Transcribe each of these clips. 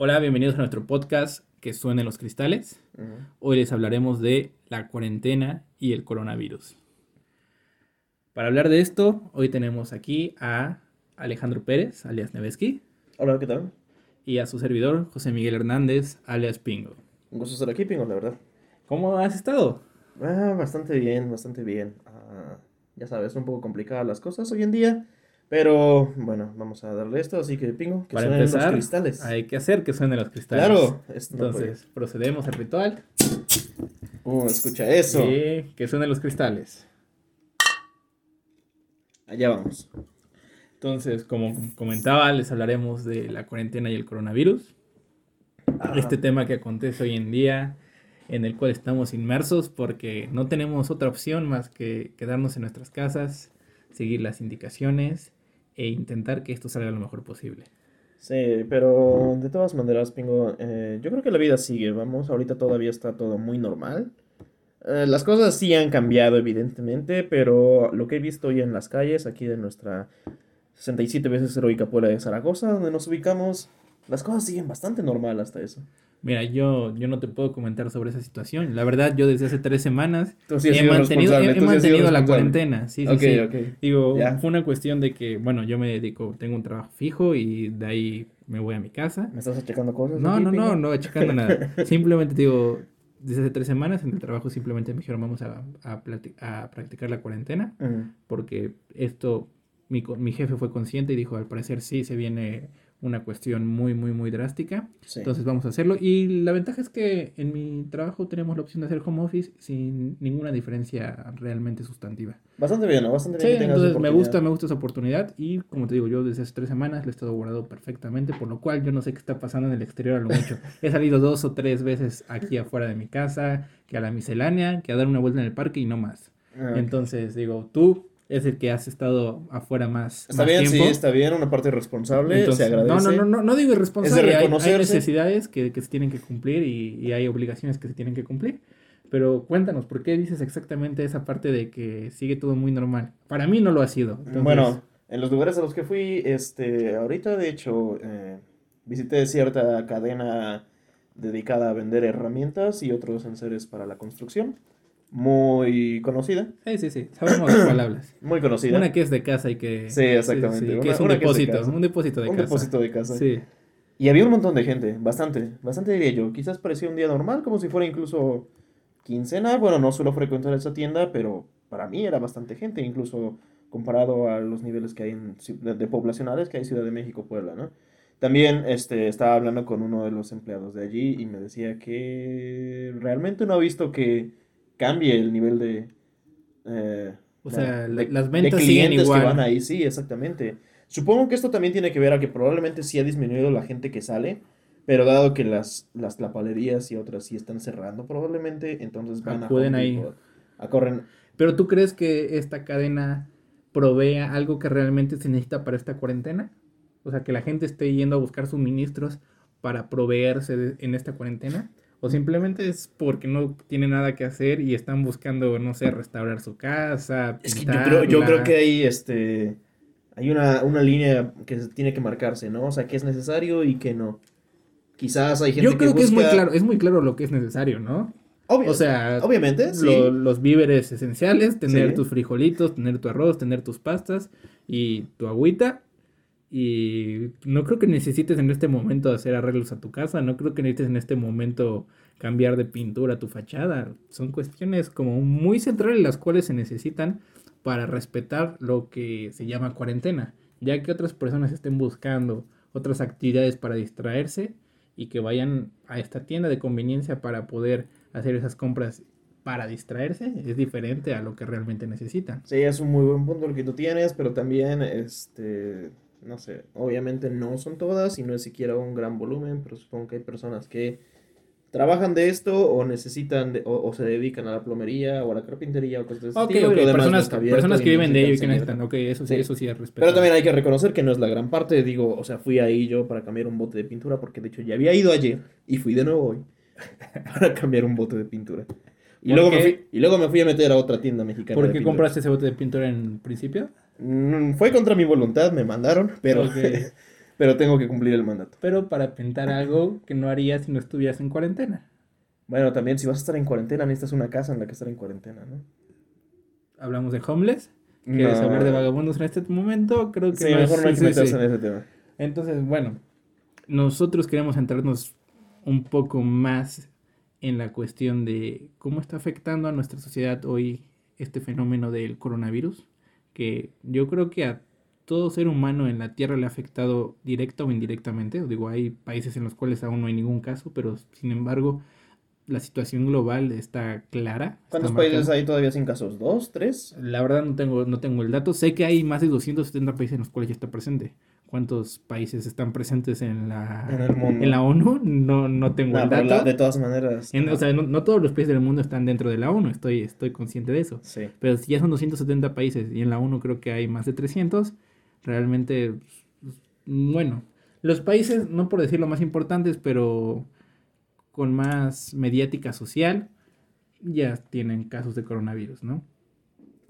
Hola, bienvenidos a nuestro podcast que suenen los cristales. Hoy les hablaremos de la cuarentena y el coronavirus. Para hablar de esto, hoy tenemos aquí a Alejandro Pérez, alias Neveski. Hola, ¿qué tal? Y a su servidor, José Miguel Hernández, alias Pingo. Un gusto estar aquí, Pingo, la verdad. ¿Cómo has estado? Ah, bastante bien, bastante bien. Ah, ya sabes, un poco complicadas las cosas hoy en día. Pero bueno, vamos a darle esto, así que pingo, que Para empezar, los cristales. Hay que hacer que suenen los cristales. Claro, entonces procedemos al ritual. Uh, escucha eso. Sí, que suenen los cristales. Allá vamos. Entonces, como comentaba, les hablaremos de la cuarentena y el coronavirus. Este tema que acontece hoy en día, en el cual estamos inmersos porque no tenemos otra opción más que quedarnos en nuestras casas, seguir las indicaciones e intentar que esto salga lo mejor posible. Sí, pero de todas maneras, Pingo, eh, yo creo que la vida sigue, vamos, ahorita todavía está todo muy normal. Eh, las cosas sí han cambiado, evidentemente, pero lo que he visto hoy en las calles, aquí de nuestra 67 veces heroica Puebla de Zaragoza, donde nos ubicamos, las cosas siguen bastante normal hasta eso. Mira, yo, yo no te puedo comentar sobre esa situación. La verdad, yo desde hace tres semanas he mantenido, he, mantenido la cuarentena. Sí, sí, sí. Digo, fue una cuestión de que, bueno, yo me dedico, tengo un trabajo fijo y de ahí me voy a mi casa. ¿Me estás achacando cosas? No, no, no, no, achacando nada. Simplemente digo, desde hace tres semanas en el trabajo simplemente me dijeron vamos a, a, a practicar la cuarentena porque esto, mi, mi jefe fue consciente y dijo, al parecer sí, se viene una cuestión muy, muy, muy drástica. Entonces vamos a hacerlo. Y la ventaja es que en mi trabajo tenemos la opción de hacer home office sin ninguna diferencia realmente sustantiva. Bastante bien, ¿no? Bastante bien. Sí, entonces me gusta, me gusta esa oportunidad. Y como te digo, yo desde hace tres semanas le he estado guardado perfectamente, por lo cual yo no sé qué está pasando en el exterior a lo mucho. he salido dos o tres veces aquí afuera de mi casa, que a la miscelánea, que a dar una vuelta en el parque y no más. Ah, entonces digo, tú es el que has estado afuera más. Está bien, sí, está bien, una parte responsable, se agradece. No, no, no, no digo irresponsable, hay, necesidades que, que, se tienen que cumplir y, y, hay obligaciones que se tienen que cumplir. Pero cuéntanos, ¿por qué dices exactamente esa parte de que sigue todo muy normal? Para mí no lo ha sido. Bueno, en los lugares a los que fui, este, ahorita de hecho, eh, visité cierta cadena dedicada a vender herramientas y otros enseres para la construcción muy conocida. Sí, sí, sí. Sabemos las palabras. Muy conocida. Una que es de casa y que. Sí, exactamente. que es un depósito. un depósito de un casa. Un depósito de casa. Sí. Y había un montón de gente. Bastante. Bastante diría yo. Quizás parecía un día normal, como si fuera incluso quincena. Bueno, no suelo frecuentar esa tienda, pero para mí era bastante gente, incluso comparado a los niveles que hay en, de, poblacionales que hay en Ciudad de México, Puebla, ¿no? También este, estaba hablando con uno de los empleados de allí y me decía que realmente no ha visto que cambie el nivel de... Eh, o sea, las ventas siguen igual. que van ahí, sí, exactamente. Supongo que esto también tiene que ver a que probablemente sí ha disminuido la gente que sale, pero dado que las, las tlapalerías y otras sí están cerrando probablemente, entonces van Acuden a... ahí. A correr. Pero tú crees que esta cadena provea algo que realmente se necesita para esta cuarentena? O sea, que la gente esté yendo a buscar suministros para proveerse en esta cuarentena o simplemente es porque no tiene nada que hacer y están buscando, no sé, restaurar su casa. Es que yo creo, yo creo que hay este hay una, una línea que tiene que marcarse, ¿no? O sea, que es necesario y que no. Quizás hay gente Yo creo que, es muy claro, es muy claro lo que es necesario, ¿no? Obvio, o sea, obviamente, los víveres esenciales, tener tus frijolitos, tener tu arroz, tener tus pastas y tu agüita y no creo que necesites en este momento hacer arreglos a tu casa, no creo que necesites en este momento cambiar de pintura tu fachada. Son cuestiones como muy centrales las cuales se necesitan para respetar lo que se llama cuarentena, ya que otras personas estén buscando otras actividades para distraerse y que vayan a esta tienda de conveniencia para poder hacer esas compras para distraerse es diferente a lo que realmente necesitan. Sí, es un muy buen punto el que tú tienes, pero también este no sé, obviamente no son todas y no es siquiera un gran volumen, pero supongo que hay personas que trabajan de esto o necesitan o, se dedican a la plomería o a la carpintería o cosas de ese tipo. personas, personas que viven de ello y que necesitan, ok, eso sí, eso sí es respeto. Pero también hay que reconocer que no es la gran parte, digo, o sea, fui ahí yo para cambiar un bote de pintura porque de hecho ya había ido ayer y fui de nuevo hoy para cambiar un bote de pintura. Y luego, me fui, y luego me fui a meter a otra tienda mexicana. ¿Por qué compraste ese bote de pintura en principio? Mm, fue contra mi voluntad, me mandaron, pero, pero tengo que cumplir el mandato. Pero para pintar algo que no harías si no estuvieras en cuarentena. Bueno, también si vas a estar en cuarentena, necesitas una casa en la que estar en cuarentena, ¿no? Hablamos de homeless. ¿Quieres hablar de vagabundos en este momento? Creo que sí, mejor no hay que meterse en ese tema. Entonces, bueno, nosotros queremos centrarnos un poco más en la cuestión de cómo está afectando a nuestra sociedad hoy este fenómeno del coronavirus, que yo creo que a todo ser humano en la Tierra le ha afectado directa o indirectamente. Digo, hay países en los cuales aún no hay ningún caso, pero sin embargo la situación global está clara. ¿Cuántos países hay todavía sin casos? ¿Dos? ¿Tres? La verdad no tengo, no tengo el dato. Sé que hay más de 270 países en los cuales ya está presente cuántos países están presentes en la, en, la ONU, no, no tengo el dato. de todas maneras. O sea, no, todos los países del mundo están dentro de la ONU, estoy, estoy consciente de eso. Sí. Pero si ya son 270 países y en la ONU creo que hay más de 300, realmente, bueno, los países, no por decir lo más importantes, pero con más mediática social, ya tienen casos de coronavirus, ¿no?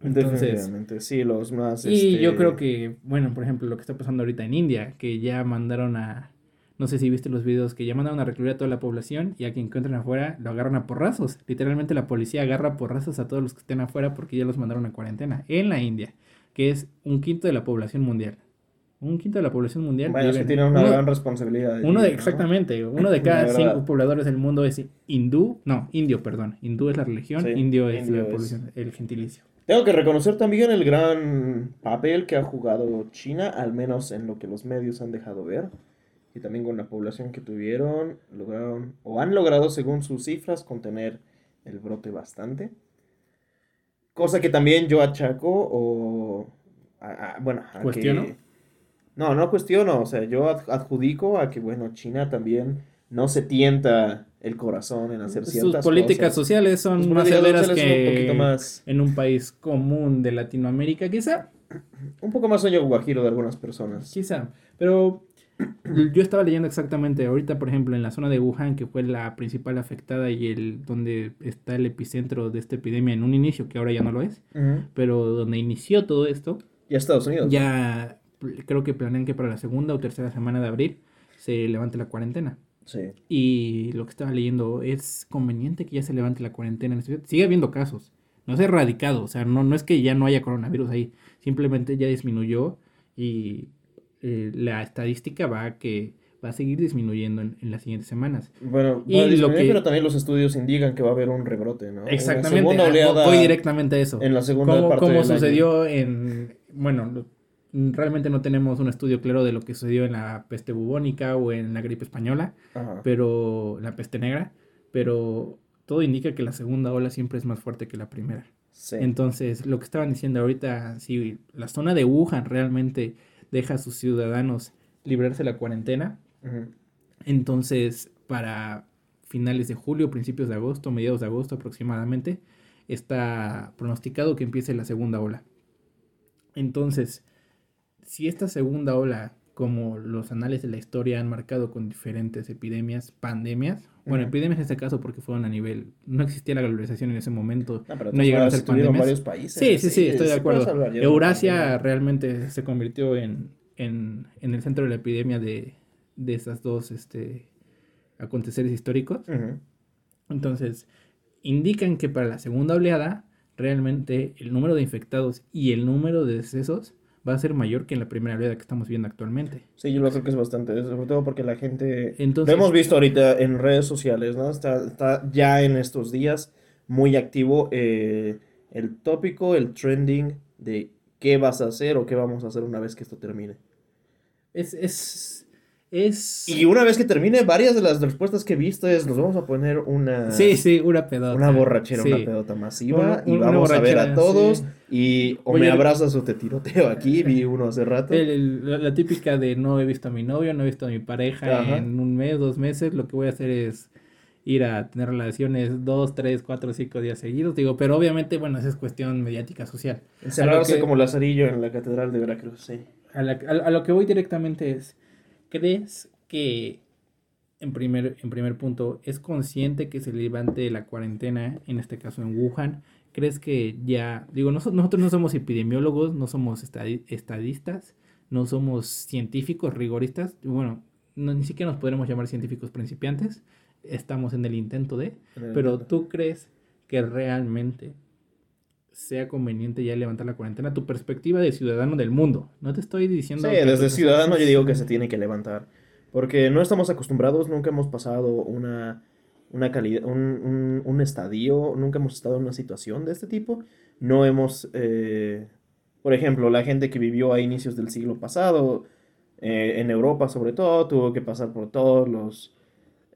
Entonces, sí, los más... Y yo este, creo que, bueno, por ejemplo, lo que está pasando ahorita en India, que ya mandaron a... No sé si viste los videos que ya mandaron a recluir a toda la población y a quien encuentren afuera lo agarran a porrazos. Literalmente la policía agarra a porrazos a todos los que estén afuera porque ya los mandaron a cuarentena. En la India, que es un quinto de la población mundial. Un quinto de la población mundial. Bueno, que tienen una gran responsabilidad. Uno de, Exactamente. Uno de cada cinco pobladores del mundo es hindú. No, indio, perdón. Hindú es la religión, indio es la población, el gentilicio. Tengo que reconocer también el gran papel que ha jugado China, al menos en lo que los medios han dejado ver. Y también con la población que tuvieron, lograron, o han logrado, según sus cifras, contener el brote bastante. Cosa que también yo achaco, o. bueno, a ¿Cuestiono? No, no cuestiono, o sea, yo adjudico a que, bueno, China también no se tienta el corazón en hacer ciertas Sus políticas sociales son más severas que en un país común de Latinoamérica, quizá. Un poco más sueño guajiro de algunas personas. Quizá, pero yo estaba leyendo exactamente ahorita, por ejemplo, en la zona de Wuhan, que fue la principal afectada y el donde está el epicentro de esta epidemia en un inicio, que ahora ya no lo es, pero donde inició todo esto. Ya Estados Unidos. Ya creo que planean que para la segunda o tercera semana de abril se levante la cuarentena. Y lo que estaba leyendo, es conveniente que ya se levante la cuarentena en ciudad. Sigue habiendo casos. No se ha erradicado. O sea, no, no es que ya no haya coronavirus ahí. Simplemente ya disminuyó y eh, la estadística va a que va a seguir disminuyendo en, las siguientes semanas. Bueno, y lo que... pero también los estudios indican que va a haber un rebrote, ¿no? Exactamente. Voy directamente a eso. En la segunda parte Como sucedió en, bueno, realmente no tenemos un estudio claro de lo que sucedió en la peste bubónica o en la gripe española, pero la peste negra, pero todo indica que la segunda ola siempre es más fuerte que la primera. Entonces, lo que estaban diciendo ahorita, si la zona de Wuhan realmente deja a sus ciudadanos librarse de la cuarentena, entonces para finales de julio, principios de agosto, mediados de agosto aproximadamente, está pronosticado que empiece la segunda ola. Entonces, si esta segunda ola, como los anales de la historia han marcado con diferentes epidemias, pandemias, bueno, epidemias en este caso porque fueron a nivel, no existía la globalización en ese momento, no, llegaron a ser pandemias. varios países. Sí, sí, sí, estoy de acuerdo. Eurasia realmente se convirtió en, en, en, el centro de la epidemia de, de esas dos este, aconteceres históricos. Entonces, indican que para la segunda oleada, realmente el número de infectados y el número de decesos va a ser mayor que en la primera oleada que estamos viendo actualmente. Sí, yo lo creo que es bastante, sobre todo porque la gente, lo hemos visto ahorita en redes sociales, ¿no? Está, está ya en estos días muy activo eh, el tópico, el trending de qué vas a hacer o qué vamos a hacer una vez que esto termine. Es, es es... Y una vez que termine, varias de las respuestas que he visto es, nos vamos a poner una... Sí, sí, una pedota. Una borrachera, una pedota masiva. y vamos a ver a todos. Y o me abrazas o te tiroteo aquí, vi uno hace rato. la, típica de no he visto a mi novio, no he visto a mi pareja en un mes, dos meses. Lo que voy a hacer es ir a tener relaciones dos, tres, cuatro, cinco días seguidos. Digo, pero obviamente, bueno, esa es cuestión mediática social. Encerrarse como Lazarillo en la Catedral de Veracruz, sí. a, a lo que voy directamente es ¿Crees que, en primer, en primer punto, es consciente que se levante la cuarentena, en este caso en Wuhan? ¿Crees que ya, digo, nosotros no somos epidemiólogos, no somos estadistas, no somos científicos rigoristas, bueno, no, ni siquiera nos podremos llamar científicos principiantes, estamos en el intento de, pero tú crees que realmente sea conveniente ya levantar la cuarentena, tu perspectiva de ciudadano del mundo. No te estoy diciendo... Sí, desde ciudadano yo digo que se tiene que levantar, porque no estamos acostumbrados, nunca hemos pasado una, una calidad, un, un, estadio, nunca hemos estado en una situación de este tipo, no hemos, eh, por ejemplo, la gente que vivió a inicios del siglo pasado, eh, en Europa sobre todo, tuvo que pasar por todos los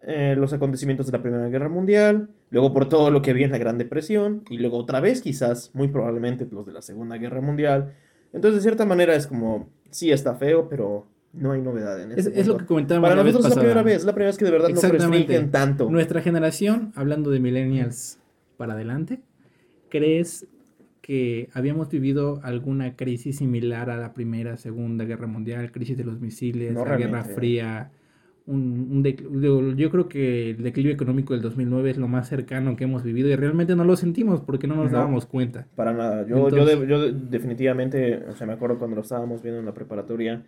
eh, los acontecimientos de la Primera Guerra Mundial, luego por todo lo que había en la Gran Depresión, y luego otra vez quizás, muy probablemente, los de la Segunda Guerra Mundial. Entonces, de cierta manera, es como, sí está feo, pero no hay novedad en eso. Es, lo que comentábamos. Para nosotros es la primera vez, la primera vez que de verdad no restringen tanto. Nuestra generación, hablando de millennials para adelante, ¿crees que habíamos vivido alguna crisis similar a la Primera, Segunda Guerra Mundial, crisis de los misiles, la Guerra Fría? Un, yo creo que el declive económico del 2009 es lo más cercano que hemos vivido y realmente no lo sentimos porque no nos dábamos cuenta. Para nada. Yo, yo, yo, definitivamente, o sea, me acuerdo cuando lo estábamos viendo en la preparatoria.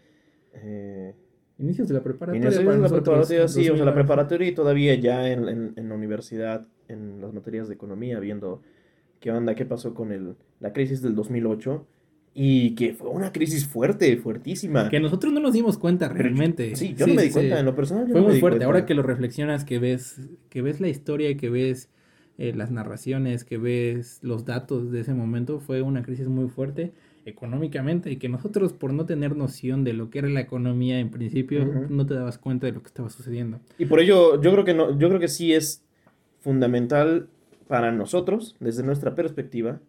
Eh, Inicios de la preparatoria. Inicios de la preparatoria, sí, o sea, la preparatoria y todavía ya en, en, en, la universidad, en las materias de economía, viendo qué onda, qué pasó con el, la crisis del 2008 y que fue una crisis fuerte, fuertísima. Que nosotros no nos dimos cuenta realmente. Sí, yo no me di cuenta, en lo personal. fue muy fuerte. Ahora que lo reflexionas, que ves, que ves la historia, que ves eh, las narraciones, que ves los datos de ese momento, fue una crisis muy fuerte económicamente y que nosotros por no tener noción de lo que era la economía en principio no te dabas cuenta de lo que estaba sucediendo. Y por ello yo creo que no yo creo que sí es fundamental para nosotros desde nuestra perspectiva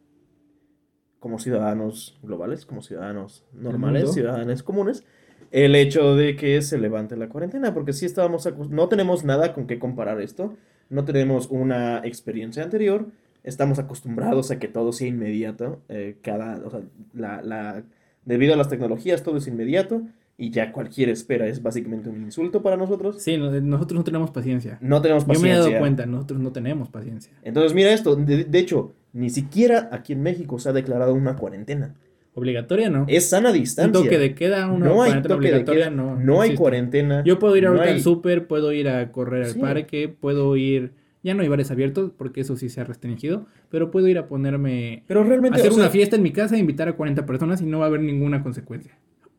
como ciudadanos globales, como ciudadanos normales, ciudadanos comunes, el hecho de que se levante la cuarentena, porque si estábamos, no tenemos nada con qué comparar esto, no tenemos una experiencia anterior, estamos acostumbrados a que todo sea inmediato, eh, cada, o sea, la, la, debido a las tecnologías todo es inmediato, y ya cualquier espera es básicamente un insulto para nosotros. Sí, nosotros no tenemos paciencia. No tenemos paciencia. Yo me he dado cuenta, nosotros no tenemos paciencia. Entonces, mira esto, de hecho, ni siquiera aquí en México se ha declarado una cuarentena. Obligatoria, ¿no? Es sana distancia. Un toque de queda, una no hay obligatoria, no. No hay cuarentena. Yo puedo ir ahorita al súper, puedo ir a correr al parque, puedo ir... Ya no hay bares abiertos porque eso sí se ha restringido, pero puedo ir a ponerme... Pero realmente... hacer una fiesta en mi casa e invitar a 40 personas y no va a haber ninguna consecuencia.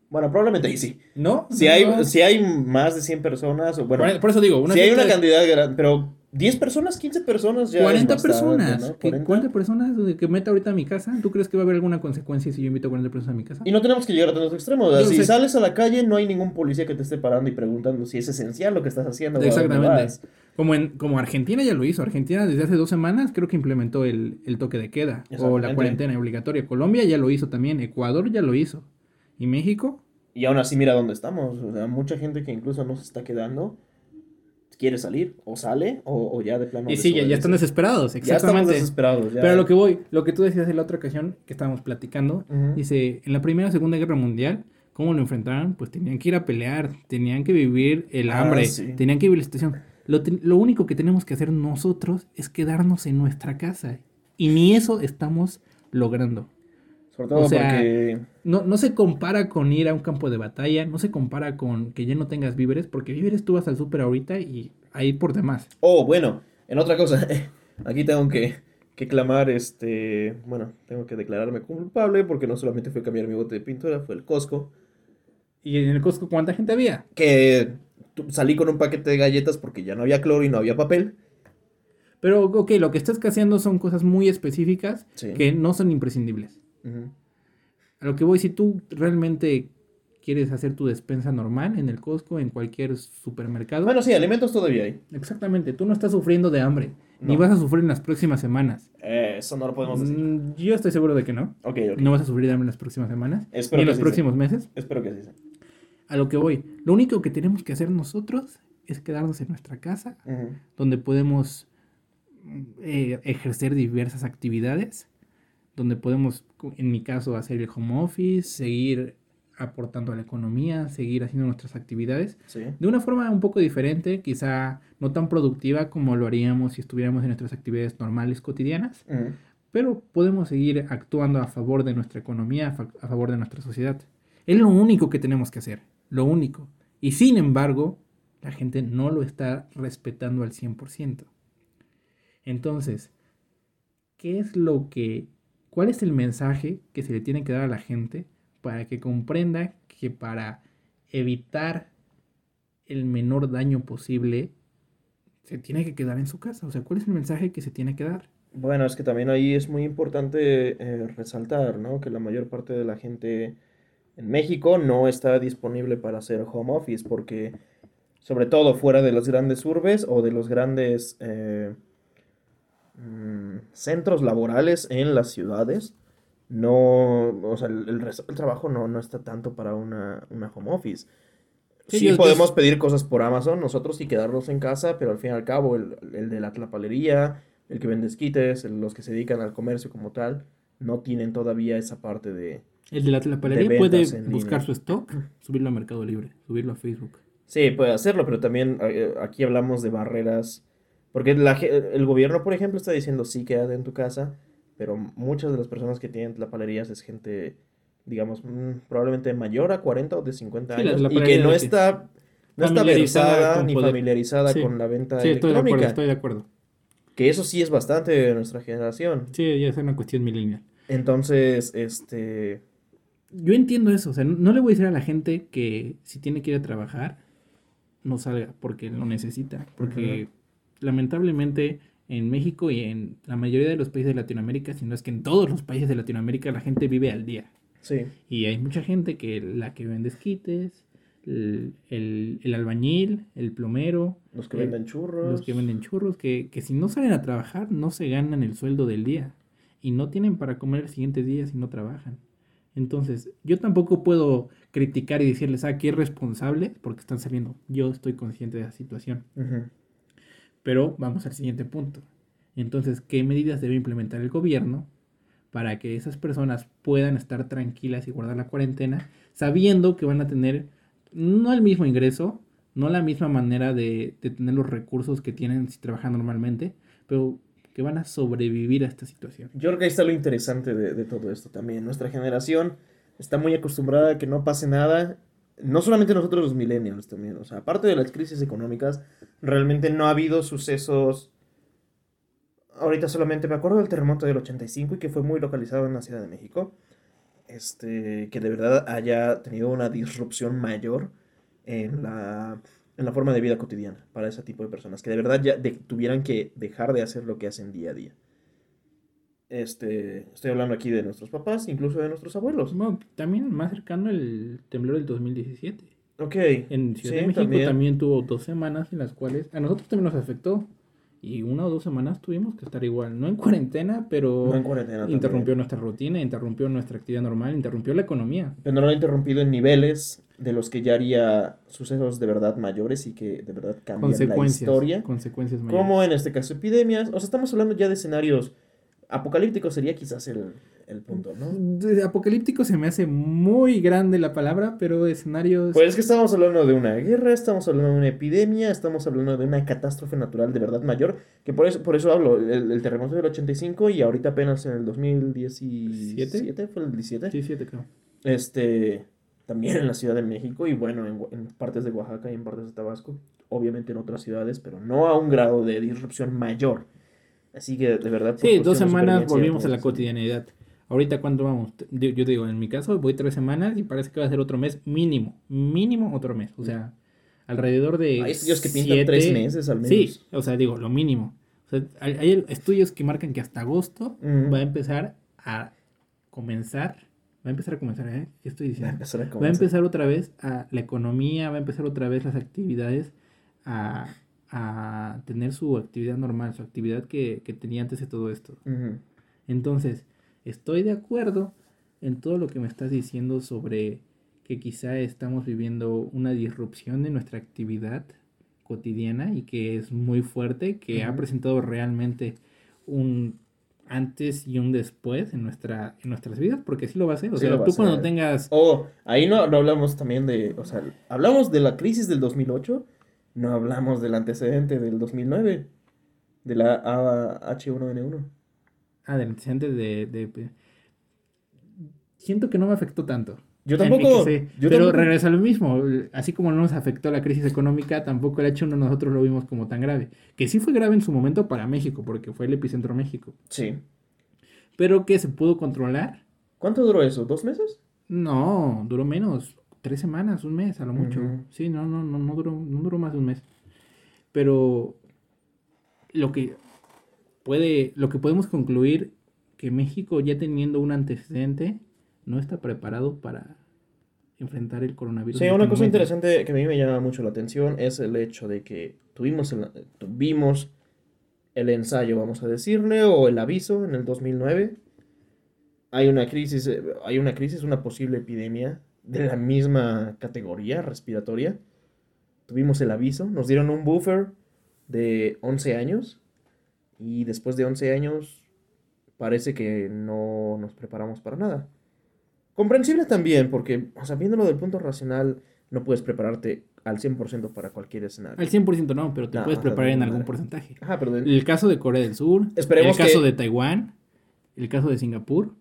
Bueno, probablemente ahí sí. ¿No? Si, Hay, si hay más de 100 personas, o bueno... Por, eso digo, una Si hay una cantidad grande, pero 10 personas, 15 personas ya. 40 personas. 40? personas que meta ahorita a mi casa. ¿Tú crees que va a haber alguna consecuencia si yo invito a 40 personas a mi casa? Y no tenemos que llegar a tantos extremos. si sales a la calle, no hay ningún policía que te esté parando y preguntando si es esencial lo que estás haciendo. Exactamente. Como, en, como Argentina ya lo hizo. Argentina desde hace dos semanas creo que implementó el, el toque de queda o la cuarentena obligatoria. Colombia ya lo hizo también. Ecuador ya lo hizo. ¿Y México? Y aún así, mira dónde estamos. O sea, mucha gente que incluso no se está quedando quiere salir, o sale, o, ya de plano. Y sí, ya, están desesperados, exactamente. Ya estamos desesperados. Pero lo que voy, lo que tú decías en la otra ocasión que estábamos platicando, dice, en la Primera y Segunda Guerra Mundial, ¿cómo lo enfrentaron? Pues tenían que ir a pelear, tenían que vivir el ah, hambre, tenían que vivir la situación. Lo, lo único que tenemos que hacer nosotros es quedarnos en nuestra casa. Y ni eso estamos logrando. Sobre todo porque... No, no se compara con ir a un campo de batalla, no se compara con que ya no tengas víveres, porque víveres tú vas al súper ahorita y ahí por demás. Oh, bueno, en otra cosa, aquí tengo que, que clamar, este, bueno, tengo que declararme culpable porque no solamente fue cambiar mi bote de pintura, fue el Costco. ¿Y en el Costco cuánta gente había? Que salí con un paquete de galletas porque ya no había cloro y no había papel. Pero, ok, lo que estás haciendo son cosas muy específicas que no son imprescindibles. A lo que voy, si tú realmente quieres hacer tu despensa normal en el Costco, en cualquier supermercado. Bueno, sí, alimentos todavía hay. Exactamente, tú no estás sufriendo de hambre, ni vas a sufrir en las próximas semanas. Eh, eso no lo podemos decir. Mm, yo estoy seguro de que no. Ok, ok. No vas a sufrir de hambre en las próximas semanas, ni en los próximos meses. Espero que sí A lo que voy, lo único que tenemos que hacer nosotros es quedarnos en nuestra casa, donde podemos eh, ejercer diversas actividades donde podemos, en mi caso, hacer el home office, seguir aportando a la economía, seguir haciendo nuestras actividades de una forma un poco diferente, quizá no tan productiva como lo haríamos si estuviéramos en nuestras actividades normales cotidianas, pero podemos seguir actuando a favor de nuestra economía, a, favor de nuestra sociedad. Es lo único que tenemos que hacer, lo único. Y sin embargo, la gente no lo está respetando al 100%. Entonces, ¿qué es lo que, cuál es el mensaje que se le tiene que dar a la gente para que comprenda que para evitar el menor daño posible, se tiene que quedar en su casa? O sea, ¿cuál es el mensaje que se tiene que dar? Bueno, es que también ahí es muy importante eh, resaltar, ¿no? Que la mayor parte de la gente en México no está disponible para hacer home office porque, sobre todo fuera de las grandes urbes o de los grandes eh, mm, centros laborales en las ciudades, no, o sea, el, resto del trabajo no, no está tanto para una, una home office. Sí, podemos pedir cosas por Amazon nosotros y quedarnos en casa, pero al fin y al cabo el, el de la tlapalería el que vende esquites, los que se dedican al comercio como tal, no tienen todavía esa parte de... El de la tlapalería puede buscar su stock, subirlo a Mercado Libre, subirlo a Facebook. Sí, puede hacerlo, pero también eh, aquí hablamos de barreras, porque el gobierno, por ejemplo, está diciendo sí, quédate en tu casa, pero muchas de las personas que tienen tlapalerías es gente, digamos, mm, probablemente mayor a 40 o de 50 años, y que no está, no está versada ni familiarizada con la venta sí, electrónica. Estoy de acuerdo, estoy de acuerdo. Que eso sí es bastante de nuestra generación. Sí, ya es una cuestión milenial. Entonces, este... Yo entiendo eso, o sea, no le voy a decir a la gente que si tiene que ir a trabajar, no salga porque lo necesita, porque lamentablemente en México y en la mayoría de los países de Latinoamérica, si no es que en todos los países de Latinoamérica la gente vive al día. Sí. Y hay mucha gente que la que vende esquites, el, albañil, el plomero. Los que venden churros. Los que venden churros, que, si no salen a trabajar no se ganan el sueldo del día. Y no tienen para comer el siguiente día si no trabajan. Entonces, yo tampoco puedo criticar y decirles, ah, que es responsable porque están saliendo. Yo estoy consciente de la situación. Pero vamos al siguiente punto. Entonces, ¿qué medidas debe implementar el gobierno para que esas personas puedan estar tranquilas y guardar la cuarentena, sabiendo que van a tener no el mismo ingreso, no la misma manera de, tener los recursos que tienen si trabajan normalmente, pero que van a sobrevivir a esta situación. Yo creo que ahí está lo interesante de, todo esto también. Nuestra generación está muy acostumbrada a que no pase nada. No solamente nosotros los millennials también. O sea, aparte de las crisis económicas, realmente no ha habido sucesos. Ahorita solamente me acuerdo del terremoto del 85 y que fue muy localizado en la Ciudad de México este, que de verdad haya tenido una disrupción mayor en la, en la forma de vida cotidiana para ese tipo de personas, que de verdad ya tuvieran que dejar de hacer lo que hacen día a día. Este, estoy hablando aquí de nuestros papás, incluso de nuestros abuelos. también más cercano el temblor del 2017. Ok. En Ciudad de México también. también. tuvo dos semanas en las cuales a nosotros también nos afectó. Y una o dos semanas tuvimos que estar igual, no en cuarentena, pero interrumpió nuestra rutina, interrumpió nuestra actividad normal, interrumpió la economía. Pero no lo ha interrumpido en niveles de los que ya haría sucesos de verdad mayores y que de verdad cambian la historia. Consecuencias mayores. Como en este caso epidemias. O sea, estamos hablando ya de escenarios apocalípticos sería quizás el, el punto, ¿no? apocalíptico se me hace muy grande la palabra, pero escenarios... Pues es que estamos hablando de una guerra, estamos hablando de una epidemia, estamos hablando de una catástrofe natural de verdad mayor, que por eso, por eso hablo, el, terremoto del 85 y ahorita apenas en el 2017, ¿fue el 17? Sí, 7 creo. Este, también en la Ciudad de México y bueno, en, en partes de Oaxaca y en partes de Tabasco, obviamente en otras ciudades, pero no a un grado de disrupción mayor. Así que de verdad... Sí, dos semanas volvimos a la cotidianidad. Ahorita, ¿cuánto vamos? Yo digo, en mi caso, voy tres semanas y parece que va a ser otro mes mínimo. Mínimo otro mes. O sea, alrededor de. Hay estudios que pintan tres meses al menos. Sí, o sea, digo, lo mínimo. O sea, hay, estudios que marcan que hasta agosto va a empezar a comenzar. Va a empezar a comenzar, ¿eh? ¿Qué estoy diciendo? Va a empezar, a va a empezar otra vez a la economía, va a empezar otra vez las actividades a, a tener su actividad normal, su actividad que, que tenía antes de todo esto. Entonces, Estoy de acuerdo en todo lo que me estás diciendo sobre que quizá estamos viviendo una disrupción de nuestra actividad cotidiana y que es muy fuerte, que ha presentado realmente un antes y un después en nuestra en nuestras vidas, porque sí lo va a hacer. O sea, tú cuando tengas... Oh, ahí no, no hablamos también de, o sea, hablamos de la crisis del 2008, no hablamos del antecedente del 2009, de la H1N1. Ah, del antecedente de, de, Siento que no me afectó tanto. Yo tampoco. pero regresa a lo mismo. Así como no nos afectó la crisis económica, tampoco el H1 nosotros lo vimos como tan grave. Que sí fue grave en su momento para México, porque fue el epicentro México. Sí. Pero que se pudo controlar. ¿Cuánto duró eso? ¿Dos meses? No, duró menos. Tres semanas, un mes, a lo mucho. Sí, no, no, no, no duró, no duró más de un mes. Pero lo que puede, lo que podemos concluir que México ya teniendo un antecedente no está preparado para enfrentar el coronavirus. Sí, una cosa interesante que a mí me llama mucho la atención es el hecho de que tuvimos el, tuvimos el ensayo, vamos a decirle, o el aviso en el 2009. Hay una crisis, hay una crisis, una posible epidemia de la misma categoría respiratoria. Tuvimos el aviso, nos dieron un buffer de 11 años y después de 11 años parece que no nos preparamos para nada. Comprensible también, porque, o sea, viéndolo del punto racional, no puedes prepararte al 100% para cualquier escenario. Al 100% no, pero te puedes preparar en algún porcentaje. Ajá, pero El caso de Corea del Sur, el caso de Taiwán, el caso de Singapur,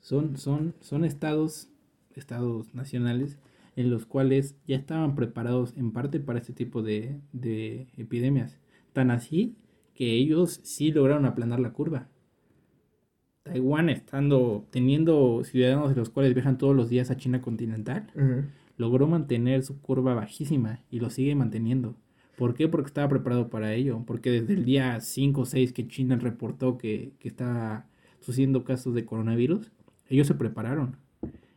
son, son, son estados, estados nacionales en los cuales ya estaban preparados en parte para este tipo de, de epidemias. Tan así que ellos sí lograron aplanar la curva. Taiwán, estando, teniendo ciudadanos de los cuales viajan todos los días a China continental, logró mantener su curva bajísima y lo sigue manteniendo. ¿Por qué? Porque estaba preparado para ello. Porque desde el día 5 o 6 que China reportó que, que estaba sucediendo casos de coronavirus, ellos se prepararon.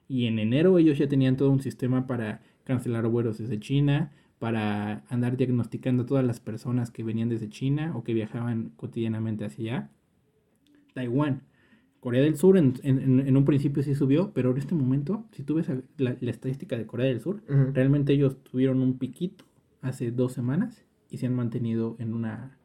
Y en enero ellos ya tenían todo un sistema para cancelar vuelos desde China, para andar diagnosticando a todas las personas que venían desde China o que viajaban cotidianamente hacia allá. Taiwán Corea del Sur en, en, un principio sí subió, pero en este momento, si tú ves la, estadística de Corea del Sur, realmente ellos tuvieron un piquito hace dos semanas y se han mantenido en una,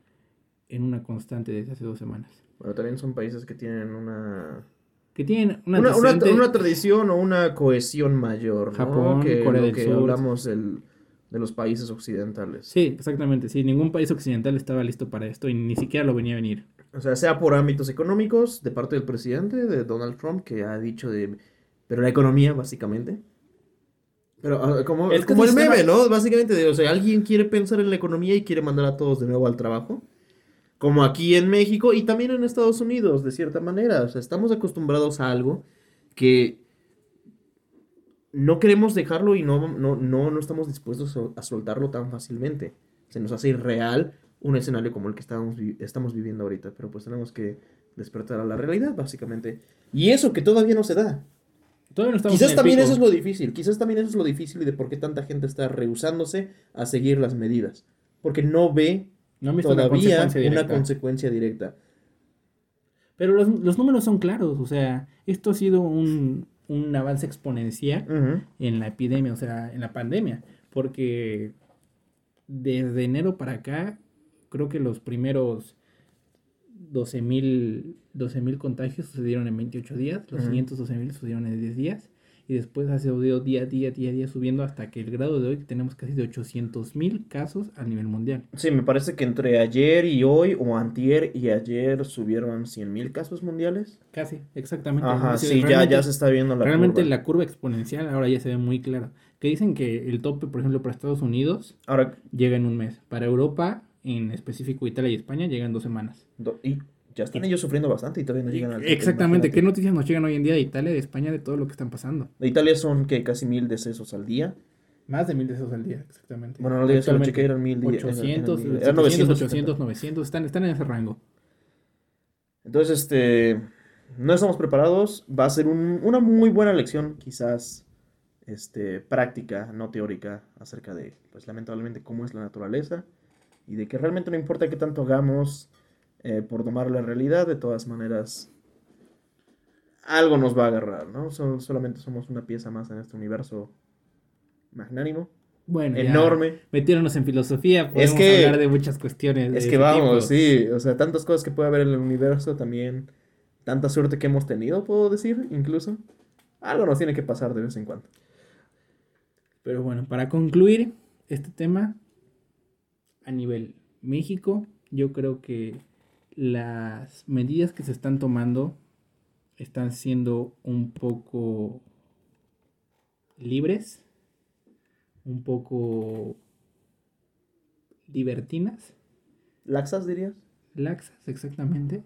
en una constante desde hace dos semanas. Bueno, también son países que tienen una... Que tienen una, una, tradición o una cohesión mayor. Japón, Corea del Sur. hablamos el, de los países occidentales. Sí, exactamente. Sí, ningún país occidental estaba listo para esto y ni siquiera lo venía a venir. O sea, sea por ámbitos económicos, de parte del presidente, de Donald Trump, que ha dicho de... Pero la economía, básicamente. Pero ah, como, es como el meme, ¿no? Básicamente, o sea, alguien quiere pensar en la economía y quiere mandar a todos de nuevo al trabajo. Como aquí en México y también en Estados Unidos, de cierta manera. O sea, estamos acostumbrados a algo que no queremos dejarlo y no, no, no, no estamos dispuestos a soltarlo tan fácilmente. Se nos hace irreal un escenario como el que estamos, estamos viviendo ahorita, pero pues tenemos que despertar a la realidad, básicamente. Y eso que todavía no se da. Todavía no quizás también eso es lo difícil, quizás también eso es lo difícil y de por qué tanta gente está rehusándose a seguir las medidas. Porque no ve todavía una consecuencia, directa. Pero los, los, números son claros, o sea, esto ha sido un, un avance exponencial en la epidemia, o sea, en la pandemia, porque desde enero para acá creo que los primeros 12.000 12 contagios sucedieron en 28 días, los siguientes 12.000 sucedieron en 10 días y después ha sido día a día, día a día subiendo hasta que el grado de hoy tenemos casi de 800.000 casos a nivel mundial. Sí, me parece que entre ayer y hoy o antier y ayer subieron 100.000 casos mundiales. Casi, exactamente. Ajá, sí, ya, ya se está viendo la Realmente la curva exponencial ahora ya se ve muy clara. Que dicen que el tope, por ejemplo, para Estados Unidos ahora, llega en un mes. Para Europa en específico Italia y España, llegan dos semanas. y ya están ellos sufriendo bastante y todavía no llegan al... Exactamente, ¿qué noticias nos llegan hoy en día de Italia, de España, de todo lo que están pasando? De Italia son que casi mil decesos al día. Más de mil decesos al día, exactamente. Bueno, no le solo chequé, eran mil. 800, eran, eran 900, 800, 900, están, están en ese rango. Entonces, este, no estamos preparados. Va a ser un, una muy buena lección, quizás, este, práctica, no teórica, acerca de, pues, lamentablemente, cómo es la naturaleza y de que realmente no importa qué tanto hagamos eh, por tomar la realidad, de todas maneras algo nos va a agarrar, ¿no? solamente somos una pieza más en este universo magnánimo. Bueno, enorme. Metiéndonos en filosofía, podemos es que, hablar de muchas cuestiones. Es que vamos, sí, o sea, tantas cosas que puede haber en el universo también, tanta suerte que hemos tenido, puedo decir, incluso. Algo nos tiene que pasar de vez en cuando. Pero bueno, para concluir este tema, a nivel México, yo creo que las medidas que se están tomando están siendo un poco libres, un poco libertinas. ¿Laxas dirías? Laxas, exactamente.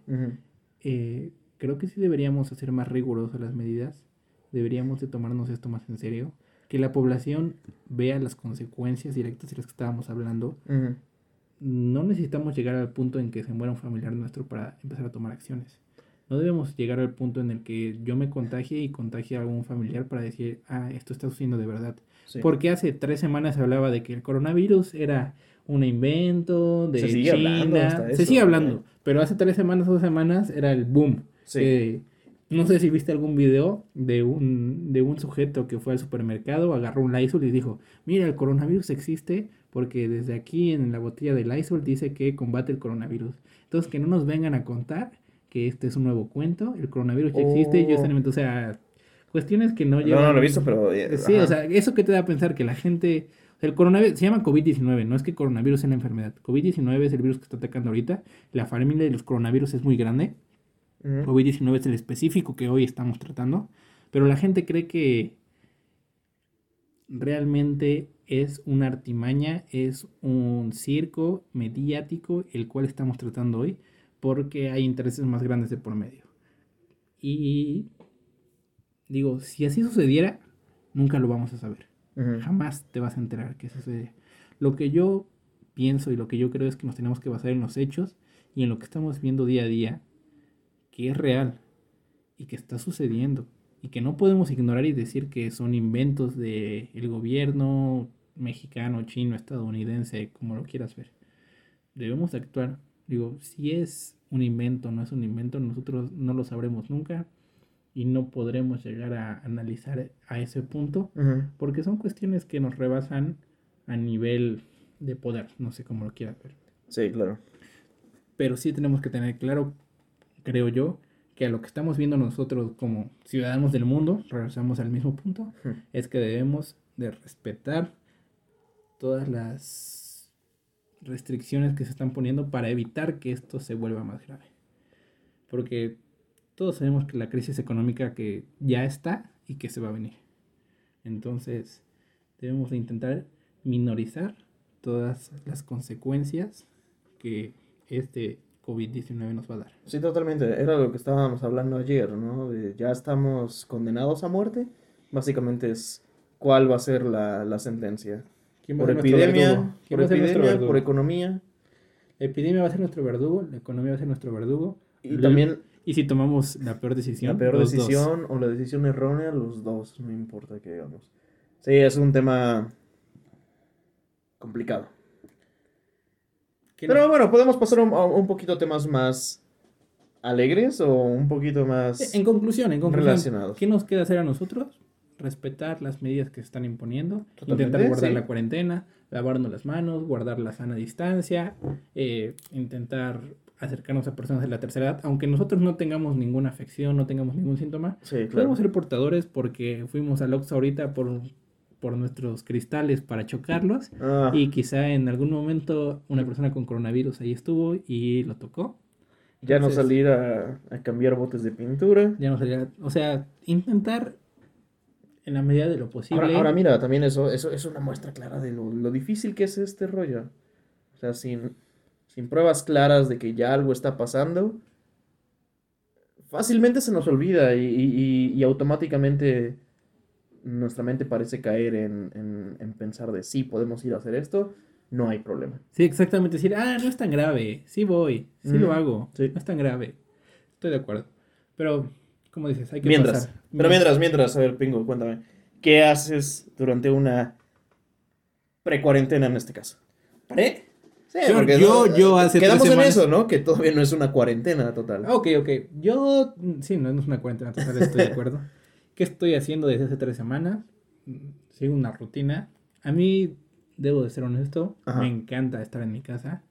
Eh, creo que sí deberíamos hacer más rigurosos las medidas. Deberíamos de tomarnos esto más en serio. Que la población vea las consecuencias directas de las que estábamos hablando. No necesitamos llegar al punto en que se muera un familiar nuestro para empezar a tomar acciones. No debemos llegar al punto en el que yo me contagie y contagie a algún familiar para decir, ah, esto está sucediendo de verdad. Porque hace tres semanas se hablaba de que el coronavirus era un invento de se sigue China. se sigue hablando, pero hace tres semanas dos semanas era el boom. Eh, no sé si viste algún video de un, de un sujeto que fue al supermercado, agarró un Lysol y dijo, mira, el coronavirus existe porque desde aquí en la botella de Lysol dice que combate el coronavirus. Entonces, que no nos vengan a contar que este es un nuevo cuento, el coronavirus ya existe, yo oh. o sea, cuestiones que no llevan... No, no lo he visto, pero... Eh, sí, o sea, eso que te da a pensar que la gente el coronavirus se llama COVID-19, no es que coronavirus sea la enfermedad. COVID-19 es el virus que está atacando ahorita. La familia de los coronavirus es muy grande. COVID-19 es el específico que hoy estamos tratando. Pero la gente cree que realmente es una artimaña, es un circo mediático el cual estamos tratando hoy porque hay intereses más grandes de por medio. Y digo, si así sucediera, nunca lo vamos a saber. Jamás te vas a enterar que sucede. Lo que yo pienso y lo que yo creo es que nos tenemos que basar en los hechos y en lo que estamos viendo día a día, que es real y que está sucediendo y que no podemos ignorar y decir que son inventos del el gobierno mexicano, chino, estadounidense, como lo quieras ver. Debemos actuar. Digo, si es un invento, no es un invento, nosotros no lo sabremos nunca y no podremos llegar a analizar a ese punto porque son cuestiones que nos rebasan a nivel de poder, no sé cómo lo quieras ver. Sí, claro. Pero sí tenemos que tener claro, creo yo, que a lo que estamos viendo nosotros como ciudadanos del mundo, regresamos al mismo punto, es que debemos de respetar todas las restricciones que se están poniendo para evitar que esto se vuelva más grave. Porque todos sabemos que la crisis económica que ya está y que se va a venir. Entonces, debemos de intentar minorizar todas las consecuencias que este COVID-19 nos va a dar. Sí, totalmente. Era lo que estábamos hablando ayer, ¿no? ya estamos condenados a muerte. Básicamente es cuál va a ser la, sentencia. por epidemia, por, epidemia por economía. La epidemia va a ser nuestro verdugo, la economía va a ser nuestro verdugo. Y también y si tomamos la peor decisión. La peor decisión o la decisión errónea, los dos, no importa que digamos. Sí, es un tema complicado. Pero bueno, podemos pasar a un, poquito a temas más alegres o un poquito más... En conclusión, en conclusión, relacionados. ¿qué nos queda hacer a nosotros? Respetar las medidas que se están imponiendo, intentar guardar la cuarentena, lavarnos las manos, guardar la sana distancia, eh, intentar acercarnos a personas de la tercera edad, aunque nosotros no tengamos ninguna afección, no tengamos ningún síntoma, podemos ser portadores porque fuimos al Oxxo ahorita por, por nuestros cristales para chocarlos ah. y quizá en algún momento una persona con coronavirus ahí estuvo y lo tocó. ya no salir a, cambiar botes de pintura. Ya no salir, o sea, intentar en la medida de lo posible. Ahora, mira, también eso, eso es una muestra clara de lo, lo difícil que es este rollo. O sea, sin sin pruebas claras de que ya algo está pasando, fácilmente se nos olvida y, automáticamente nuestra mente parece caer en, pensar de sí, podemos ir a hacer esto, no hay problema. Sí, exactamente. Decir, ah, no es tan grave, sí voy, sí lo hago, no es tan grave. Estoy de acuerdo. Pero, como dices, hay que mientras, Pero mientras, mientras, a ver, Pingo, cuéntame. ¿Qué haces durante una pre-cuarentena en este caso? ¿Pre? Sí, porque yo, yo hace Quedamos en eso, ¿no? Que todavía no es una cuarentena total. Ok, ok. Yo, sí, no, es una cuarentena total, estoy de acuerdo. ¿Qué estoy haciendo desde hace tres semanas? Sigo una rutina. A mí, debo de ser honesto, me encanta estar en mi casa.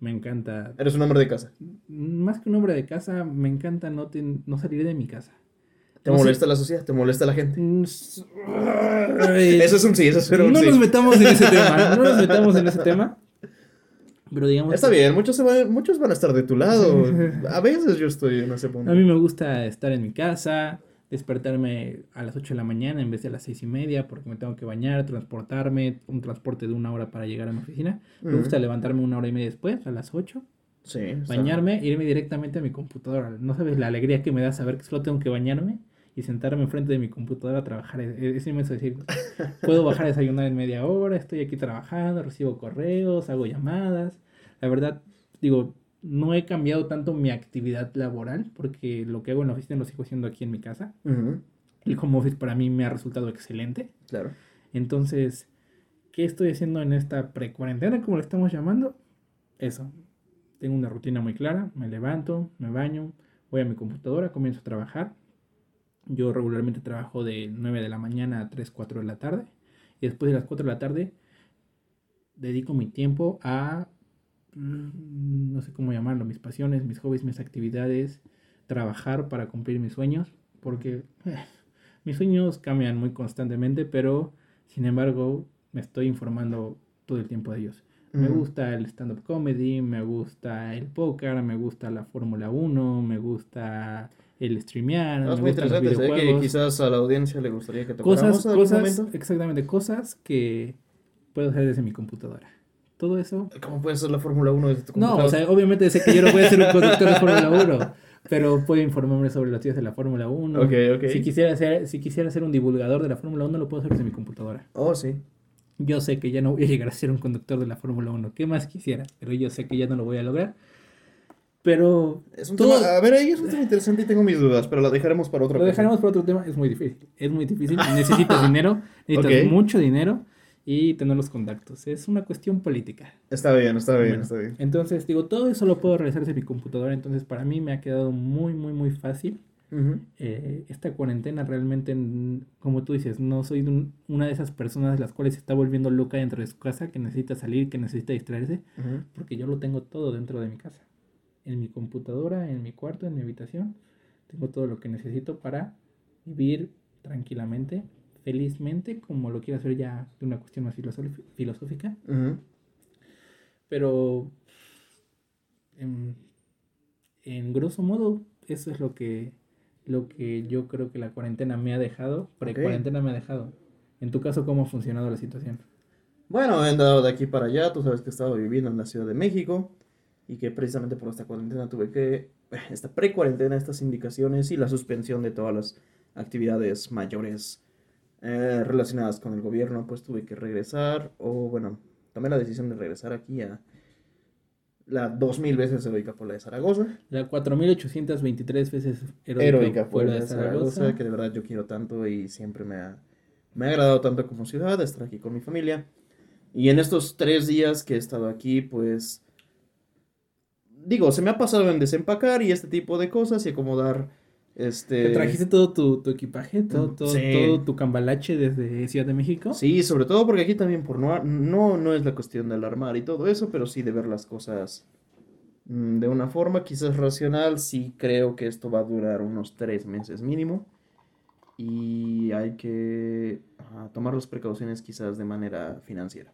Me encanta... ¿Eres un hombre de casa? Más que un hombre de casa, me encanta no, no salir de mi casa. ¿Te molesta la sociedad? ¿Te molesta la gente? Mm, eso es un sí, eso es un no sí. No nos metamos en ese tema, no nos metamos en ese tema. Pero digamos. Está bien, muchos, van, a estar de tu lado. A veces yo estoy en ese punto. A mí me gusta estar en mi casa, despertarme a las 8 de la mañana en vez de a las seis y media porque me tengo que bañar, transportarme, un transporte de una hora para llegar a mi oficina. Me gusta levantarme una hora y media después, a las 8. Sí, bañarme, irme directamente a mi computadora. No sabes la alegría que me da saber que solo tengo que bañarme y sentarme enfrente de mi computadora a trabajar. Es, inmenso decir, puedo bajar a desayunar en media hora, estoy aquí trabajando, recibo correos, hago llamadas. La verdad, digo, no he cambiado tanto mi actividad laboral porque lo que hago en la oficina lo sigo haciendo aquí en mi casa. El home office para mí me ha resultado excelente. Claro. Entonces, ¿qué estoy haciendo en esta pre-cuarentena, como le estamos llamando? Eso. Tengo una rutina muy clara. Me levanto, me baño, voy a mi computadora, comienzo a trabajar. Yo regularmente trabajo de 9 de la mañana a 3, 4 de la tarde. Y después de las 4 de la tarde dedico mi tiempo a, no sé cómo llamarlo, mis pasiones, mis hobbies, mis actividades, trabajar para cumplir mis sueños. Porque eh, mis sueños cambian muy constantemente, pero sin embargo me estoy informando todo el tiempo de ellos. Me gusta el stand-up comedy, me gusta el póker, me gusta la Fórmula 1, me gusta el streamear. No, es muy interesante, que quizás a la audiencia le gustaría que tocáramos cosas, cosas, momento. Exactamente, cosas que puedo hacer desde mi computadora. Todo eso. ¿Cómo puede ser la Fórmula 1 desde tu? No, o sea, obviamente sé que yo no voy a ser un conductor de Fórmula 1, pero puedo informarme sobre las tías de la Fórmula 1. Ok, ok. Si quisiera, ser, si quisiera ser un divulgador de la Fórmula 1, lo puedo hacer desde mi computadora. Oh, sí. Yo sé que ya no voy a llegar a ser un conductor de la Fórmula 1. ¿Qué más quisiera? Pero yo sé que ya no lo voy a lograr. Pero. Es un tema, a ver, ahí es un tema interesante y tengo mis dudas, pero lo dejaremos para otro tema. Lo dejaremos para otro tema, es muy difícil. Es muy difícil. Necesitas dinero, necesitas mucho dinero y tener los contactos. Es una cuestión política. Está bien, está bien, está bien. Entonces, digo, todo eso lo puedo realizar desde mi computadora. Entonces, para mí me ha quedado muy, muy, muy fácil. Eh, esta cuarentena realmente, como tú dices, no soy una de esas personas las cuales se está volviendo loca dentro de su casa, que necesita salir, que necesita distraerse, porque yo lo tengo todo dentro de mi casa en mi computadora, en mi cuarto, en mi habitación. Tengo todo lo que necesito para vivir tranquilamente, felizmente, como lo quiero hacer ya de una cuestión más filosófica. Pero en, en, grosso modo, eso es lo que, lo que yo creo que la cuarentena me ha dejado, pre-cuarentena me ha dejado. En tu caso, ¿cómo ha funcionado la situación? Bueno, he andado de aquí para allá, tú sabes que he estado viviendo en la Ciudad de México y que precisamente por esta cuarentena tuve que, esta pre-cuarentena, estas indicaciones y la suspensión de todas las actividades mayores eh, relacionadas con el gobierno, pues tuve que regresar, o bueno, tomé la decisión de regresar aquí a la 2000 veces heroica Puebla de Zaragoza. La 4823 veces heroica, heroica Puebla de Zaragoza, que de verdad yo quiero tanto y siempre me ha, me ha agradado tanto como ciudad estar aquí con mi familia. Y en estos tres días que he estado aquí, pues digo, se me ha pasado en desempacar y este tipo de cosas y acomodar. Este... ¿Te trajiste todo tu, equipaje? ¿Todo, todo, todo, tu cambalache desde Ciudad de México? Sí, sobre todo porque aquí también por no, no, no es la cuestión del armar y todo eso, pero sí de ver las cosas mm, de una forma quizás racional. Sí creo que esto va a durar unos tres meses mínimo. Y hay que tomar las precauciones quizás de manera financiera.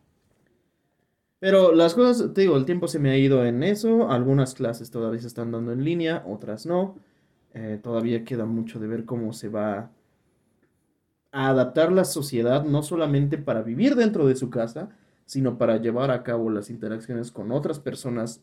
Pero las cosas, te digo, el tiempo se me ha ido en eso. Algunas clases todavía se están dando en línea, otras no. Eh, todavía queda mucho de ver cómo se va a adaptar la sociedad, no solamente para vivir dentro de su casa, sino para llevar a cabo las interacciones con otras personas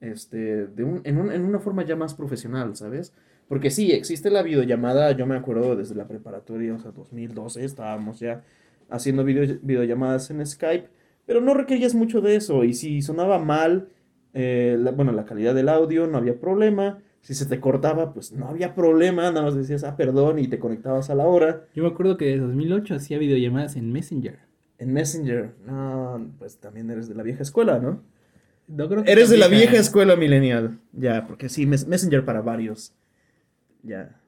este, de un, en, en, una forma ya más profesional, ¿sabes? Porque sí, existe la videollamada, yo me acuerdo desde la preparatoria, o sea, 2012, estábamos ya haciendo videollamadas en Skype pero no requerías mucho de eso. Y si sonaba mal, eh, bueno, la calidad del audio, no había problema. Si se te cortaba, pues no había problema. Nada más decías, ah, perdón, y te conectabas a la hora. Yo me acuerdo que de 2008 hacía videollamadas en Messenger. En Messenger. No, pues también eres de la vieja escuela, ¿no? no creo que eres de la vieja escuela millennial. Ya, porque sí, Messenger para varios. Ya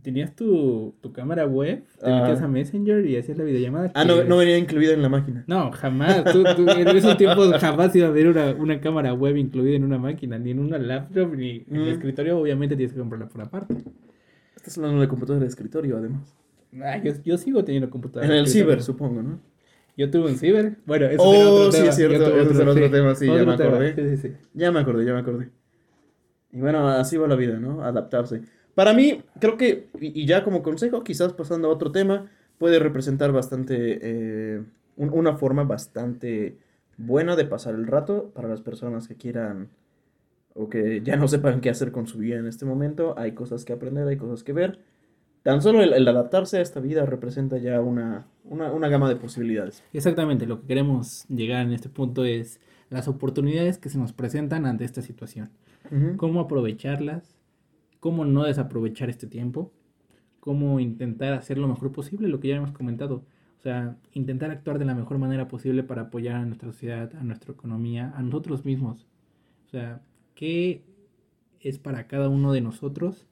tenías tu, tu cámara web, te metías a Messenger y hacías la videollamada. Ah, no, no venía incluida en la máquina. No, jamás. Tú, en esos tiempos jamás iba a haber una, una, cámara web incluida en una máquina, ni en una laptop, ni en el mm. escritorio. Obviamente tienes que comprarla por aparte. Estás hablando de computadora de escritorio, además. Ah, yo, yo sigo teniendo computadora. En el ciber, supongo, ¿no? Yo tuve un ciber. Bueno, eso oh, otro sí, es cierto. Eso es otro tema, sí, ya me acordé. Sí, sí, sí. Ya me acordé, ya me acordé. Y bueno, así va la vida, ¿no? Adaptarse. Para mí, creo que, y ya como consejo, quizás pasando a otro tema, puede representar bastante, eh, una forma bastante buena de pasar el rato para las personas que quieran o que ya no sepan qué hacer con su vida en este momento. Hay cosas que aprender, hay cosas que ver. Tan solo el, adaptarse a esta vida representa ya una, una, gama de posibilidades. Exactamente, lo que queremos llegar en este punto es las oportunidades que se nos presentan ante esta situación. Cómo aprovecharlas, cómo no desaprovechar este tiempo, cómo intentar hacer lo mejor posible, lo que ya hemos comentado. O sea, intentar actuar de la mejor manera posible para apoyar a nuestra sociedad, a nuestra economía, a nosotros mismos. O sea, ¿qué es para cada uno de nosotros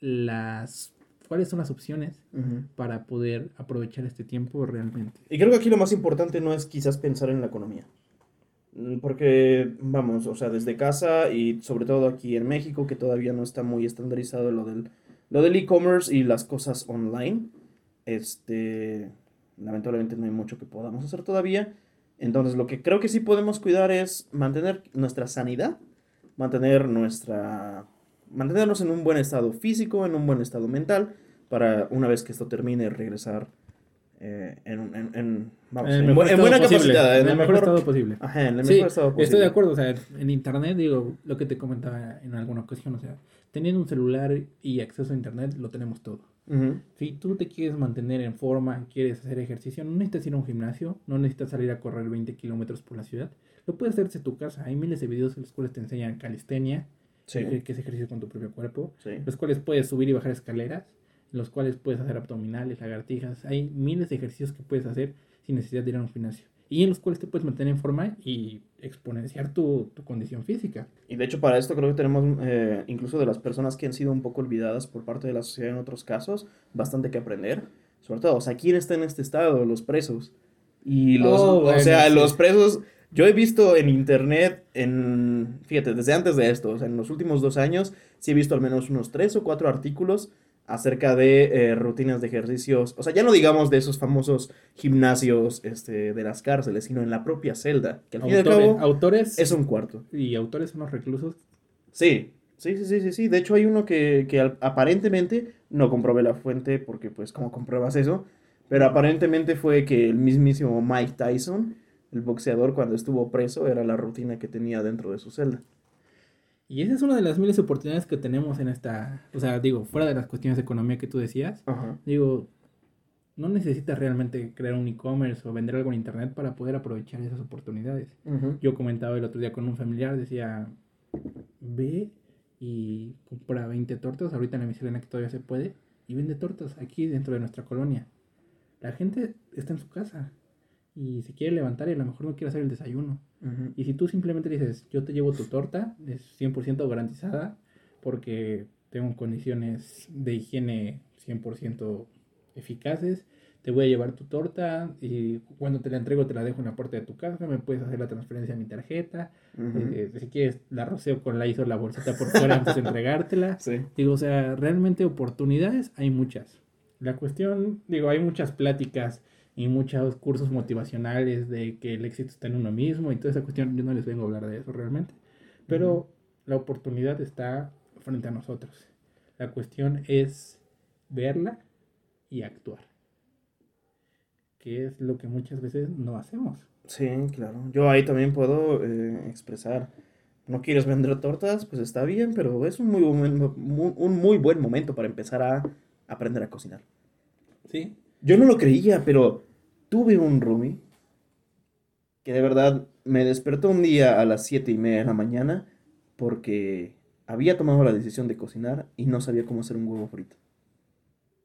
las cuáles son las opciones para poder aprovechar este tiempo realmente. Y creo que aquí lo más importante no es quizás pensar en la economía. Mm, porque, vamos, o sea, desde casa y sobre todo aquí en México, que todavía no está muy estandarizado lo del lo del e-commerce y las cosas online, este, lamentablemente no hay mucho que podamos hacer todavía. Entonces, lo que creo que sí podemos cuidar es mantener nuestra sanidad, mantener nuestra mantenernos en un buen estado físico, en un buen estado mental, para una vez que esto termine, regresar eh, en, en, buena capacidad. En, el, mejor, estado posible. Ajá, en el mejor estado posible. Estoy de acuerdo, o sea, en internet, digo, lo que te comentaba en alguna ocasión, o sea, teniendo un celular y acceso a internet, lo tenemos todo. Si tú te quieres mantener en forma, quieres hacer ejercicio, no necesitas ir a un gimnasio, no necesitas salir a correr 20 kilómetros por la ciudad, lo puedes hacer desde tu casa. Hay miles de videos en los cuales te enseñan calistenia, que es ejercicio con tu propio cuerpo, los cuales puedes subir y bajar escaleras, los cuales puedes hacer abdominales, lagartijas, hay miles de ejercicios que puedes hacer sin necesidad de ir a un gimnasio y en los cuales te puedes mantener en forma y exponenciar tu, condición física. Y de hecho para esto creo que tenemos, eh, incluso de las personas que han sido un poco olvidadas por parte de la sociedad en otros casos, bastante que aprender. Sobre todo, o sea, ¿quién está en este estado? Los presos. Y los, oh, o sea, los presos yo he visto en internet, en, fíjate, desde antes de esto, o sea, en los últimos dos años, sí he visto al menos unos tres o cuatro artículos acerca de eh, rutinas de ejercicios, o sea, ya no digamos de esos famosos gimnasios este, de las cárceles, sino en la propia celda, que al fin y al cabo autores es un cuarto. ¿Y autores son los reclusos? Sí, sí, sí, sí, sí, sí. De hecho hay uno que, que aparentemente, no comprobé la fuente porque pues cómo compruebas eso, pero aparentemente fue que el mismísimo Mike Tyson el boxeador cuando estuvo preso era la rutina que tenía dentro de su celda. Y esa es una de las miles de oportunidades que tenemos en esta, o sea, digo, fuera de las cuestiones de economía que tú decías, digo, no necesitas realmente crear un e-commerce o vender algo en internet para poder aprovechar esas oportunidades. Yo comentaba el otro día con un familiar, decía, ve y compra 20 tortas, ahorita en la miselena que todavía se puede, y vende tortas aquí dentro de nuestra colonia. La gente está en su casa, y se quiere levantar y a lo mejor no quiere hacer el desayuno. Y si tú simplemente dices, yo te llevo tu torta, es 100% garantizada, porque tengo condiciones de higiene 100% eficaces, te voy a llevar tu torta y cuando te la entrego te la dejo en la puerta de tu casa, me puedes hacer la transferencia a mi tarjeta, eh, si quieres la roceo con la hizo la bolsita por fuera antes de entregártela. Digo, o sea, realmente oportunidades hay muchas. La cuestión, digo, hay muchas pláticas y muchos cursos motivacionales de que el éxito está en uno mismo y toda esa cuestión. Yo no les vengo a hablar de eso realmente, pero la oportunidad está frente a nosotros. La cuestión es verla y actuar, que es lo que muchas veces no hacemos. Sí, claro. Yo ahí también puedo eh, expresar. No quieres vender tortas, pues está bien, pero es un muy, buen, un muy buen momento para empezar a aprender a cocinar. Sí, yo no lo creía, pero tuve un roomie que de verdad me despertó un día a las siete y media de la mañana porque había tomado la decisión de cocinar y no sabía cómo hacer un huevo frito.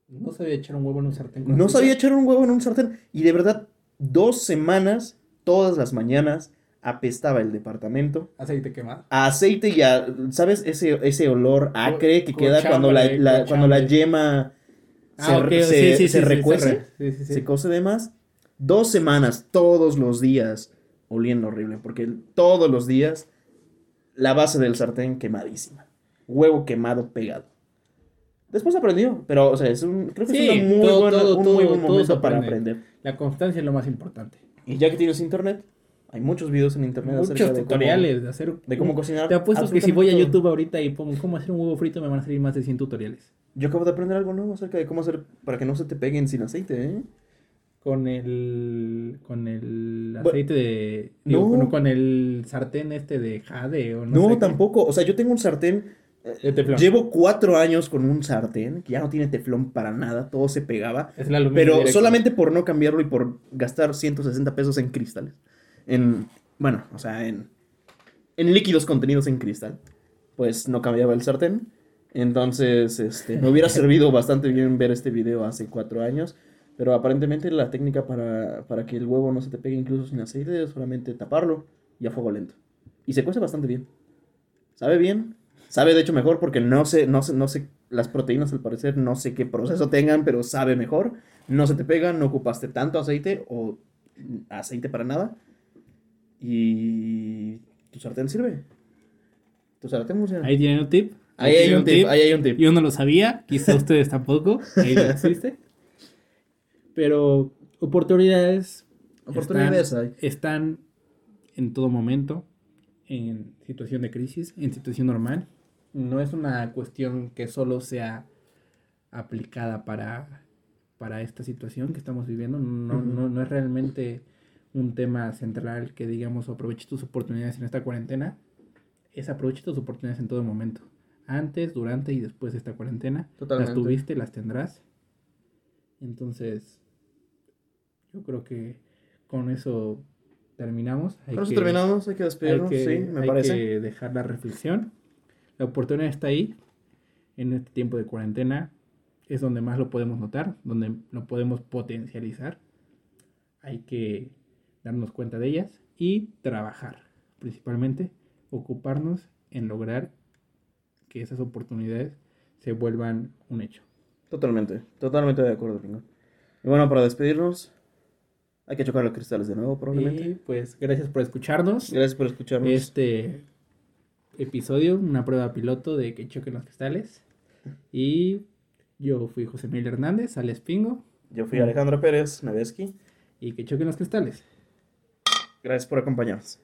No sabía echar un huevo en un sartén. no sabía echar un huevo en un sartén. Y de verdad, dos semanas, todas las mañanas, apestaba el departamento. Aceite quemado. aceite y a, ¿sabes? Ese, ese olor acre que queda cuando la, cuando la yema Ah, se, se, recuece, se cose de más. Dos semanas, todos los días, oliendo horrible, porque todos los días la base del sartén quemadísima. Huevo quemado pegado. Después aprendió, pero, o sea, es un, creo que es un muy buen momento para aprender. La constancia es lo más importante. Y ya que tienes internet, Hay muchos videos en internet Muchos acerca de tutoriales cómo, de hacer. de cómo cocinar. Te apuesto que si voy a todo. YouTube ahorita y pongo cómo hacer un huevo frito, me van a salir más de 100 tutoriales. Yo acabo de aprender algo nuevo acerca de cómo hacer para que no se te peguen sin aceite, ¿eh? Con el. Con el aceite de. No. digo, bueno, con el sartén este de jade o no. No, sé qué. tampoco. O sea, yo tengo un sartén. eh, De teflón. Llevo cuatro años con un sartén que ya no tiene teflón para nada, todo se pegaba. Es Pero directo. solamente por no cambiarlo y por gastar 160 pesos en cristales. En, bueno, o sea, en, en líquidos contenidos en cristal. Pues no cambiaba el sartén. Entonces, este, me hubiera servido bastante bien ver este video hace cuatro años. Pero aparentemente la técnica para, para que el huevo no se te pegue incluso sin aceite es solamente taparlo y a fuego lento. Y se cuece bastante bien. ¿Sabe bien? Sabe de hecho mejor porque no sé, no sé, no sé, las proteínas al parecer no sé qué proceso tengan, pero sabe mejor. No se te pega, no ocupaste tanto aceite o aceite para nada. Y tu sartén sirve. Tu sartén funciona. Ahí tienen un tip. Ahí hay un tip, ahí hay un tip. Yo no lo sabía, quizá ustedes tampoco. Ahí lo existe. Pero oportunidades. Oportunidades están, hay. están en todo momento. En situación de crisis, en situación normal. No es una cuestión que solo sea aplicada para, para esta situación que estamos viviendo. No, Ujú. no, no es realmente un tema central que digamos aproveche tus oportunidades en esta cuarentena. Es aproveche tus oportunidades en todo momento. Antes, durante y después de esta cuarentena. Totalmente. Las tuviste, las tendrás. Entonces, yo creo que con eso terminamos. Hay Con eso que- terminamos, hay que hay despedirnos, que, sí, me hay parece. que dejar la reflexión. La oportunidad está ahí. En este tiempo de cuarentena es donde más lo podemos notar, donde lo podemos potencializar. Hay que darnos cuenta de ellas y trabajar. Principalmente, ocuparnos en lograr que esas oportunidades se vuelvan un hecho. Totalmente, totalmente de acuerdo, Pingo. Y bueno, para despedirnos, hay que chocar los cristales de nuevo, probablemente. Y pues gracias por escucharnos. Gracias por escucharnos. este episodio, una prueba piloto de que choquen los cristales. Y yo fui José Miguel Hernández, Alex Pingo, Yo fui Alejandro Pérez Neveski. y que choquen los cristales. Gracias por acompañarnos.